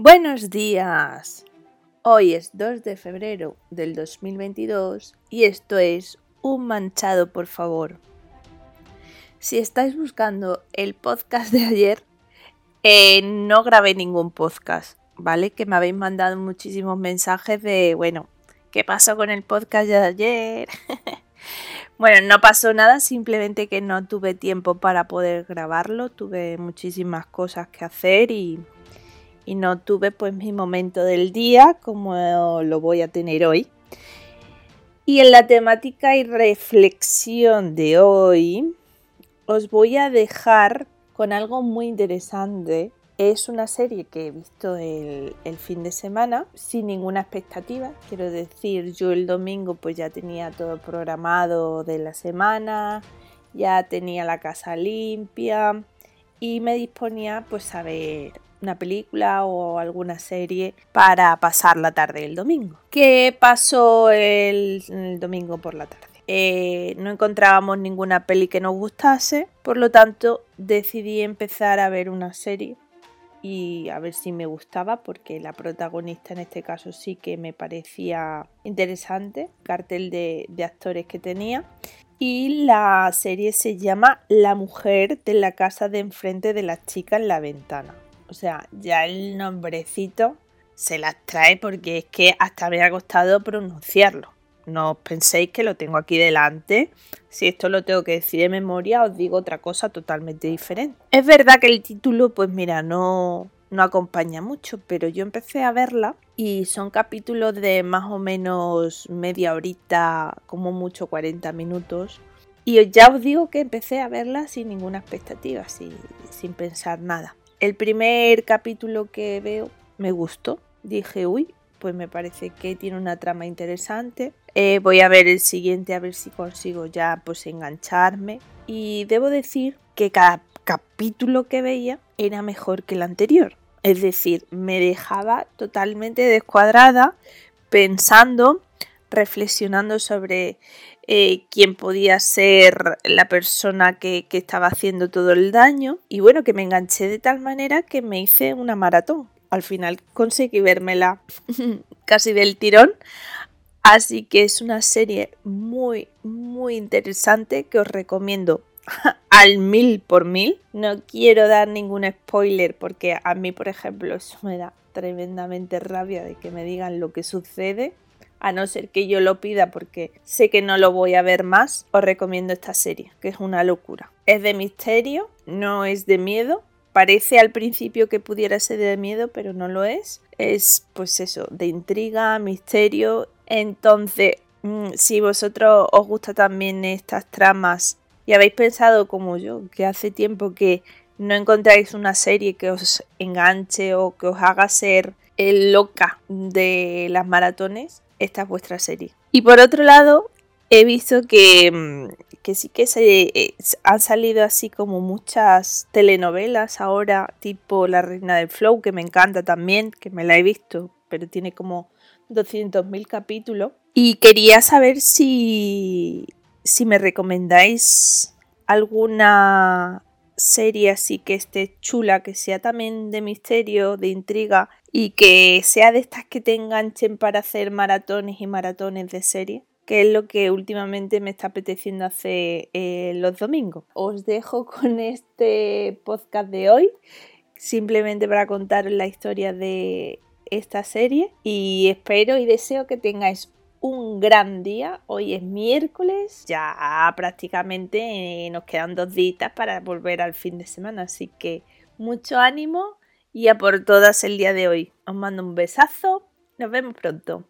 Buenos días. Hoy es 2 de febrero del 2022 y esto es Un manchado, por favor. Si estáis buscando el podcast de ayer, eh, no grabé ningún podcast, ¿vale? Que me habéis mandado muchísimos mensajes de, bueno, ¿qué pasó con el podcast de ayer? bueno, no pasó nada, simplemente que no tuve tiempo para poder grabarlo, tuve muchísimas cosas que hacer y y no tuve pues mi momento del día como lo voy a tener hoy. Y en la temática y reflexión de hoy os voy a dejar con algo muy interesante. Es una serie que he visto el, fin de semana sin ninguna expectativa. Quiero decir, yo el domingo pues ya tenía todo programado de la semana, ya tenía la casa limpia y me disponía pues a ver una película o alguna serie para pasar la tarde el domingo. ¿Qué pasó el, domingo por la tarde? Eh, no encontrábamos ninguna peli que nos gustase, por lo tanto decidí empezar a ver una serie y a ver si me gustaba porque la protagonista en este caso sí que me parecía interesante, cartel de, de actores que tenía y la serie se llama La mujer de la casa de enfrente de la chica en la ventana. O sea, ya el nombrecito se las trae porque es que hasta me ha costado pronunciarlo. No os penséis que lo tengo aquí delante. Si esto lo tengo que decir de memoria, os digo otra cosa totalmente diferente. Es verdad que el título, pues mira, no, no acompaña mucho, pero yo empecé a verla y son capítulos de más o menos media horita, como mucho 40 minutos. Y ya os digo que empecé a verla sin ninguna expectativa, sin pensar nada. El primer capítulo que veo me gustó. Dije, uy, pues me parece que tiene una trama interesante. Eh, voy a ver el siguiente a ver si consigo ya pues engancharme. Y debo decir que cada capítulo que veía era mejor que el anterior. Es decir, me dejaba totalmente descuadrada pensando, reflexionando sobre eh, quién podía ser la persona que, estaba haciendo todo el daño. Y bueno, que me enganché de tal manera que me hice una maratón. Al final conseguí vérmela casi del tirón. Así que es una serie muy, muy interesante que os recomiendo al mil por mil. No quiero dar ningún spoiler porque a mí, por ejemplo, eso me da tremendamente rabia de que me digan lo que sucede a no ser que yo lo pida porque sé que no lo voy a ver más, os recomiendo esta serie, que es una locura. Es de misterio, no es de miedo. Parece al principio que pudiera ser de miedo, pero no lo es. Es pues eso, de intriga, misterio. Entonces, mm, si vosotros os gusta también estas tramas y habéis pensado como yo, que hace tiempo que no encontráis una serie que os enganche o que os haga ser el loca de las maratones, esta es vuestra serie. Y por otro lado, he visto que, mm, que sí que se eh, han salido así como muchas telenovelas ahora, tipo La Reina del Flow, que me encanta también, que me la he visto, pero tiene como 200.000 capítulos. Y quería saber si, si me recomendáis alguna serie así que esté chula, que sea también de misterio, de intriga y que sea de estas que te enganchen para hacer maratones y maratones de serie, que es lo que últimamente me está apeteciendo hacer eh, los domingos. Os dejo con este podcast de hoy, simplemente para contaros la historia de esta serie y espero y deseo que tengáis un gran día. Hoy es miércoles, ya prácticamente eh, nos quedan dos días para volver al fin de semana, así que mucho ánimo y a por todas el día de hoy. Os mando un besazo, nos vemos pronto.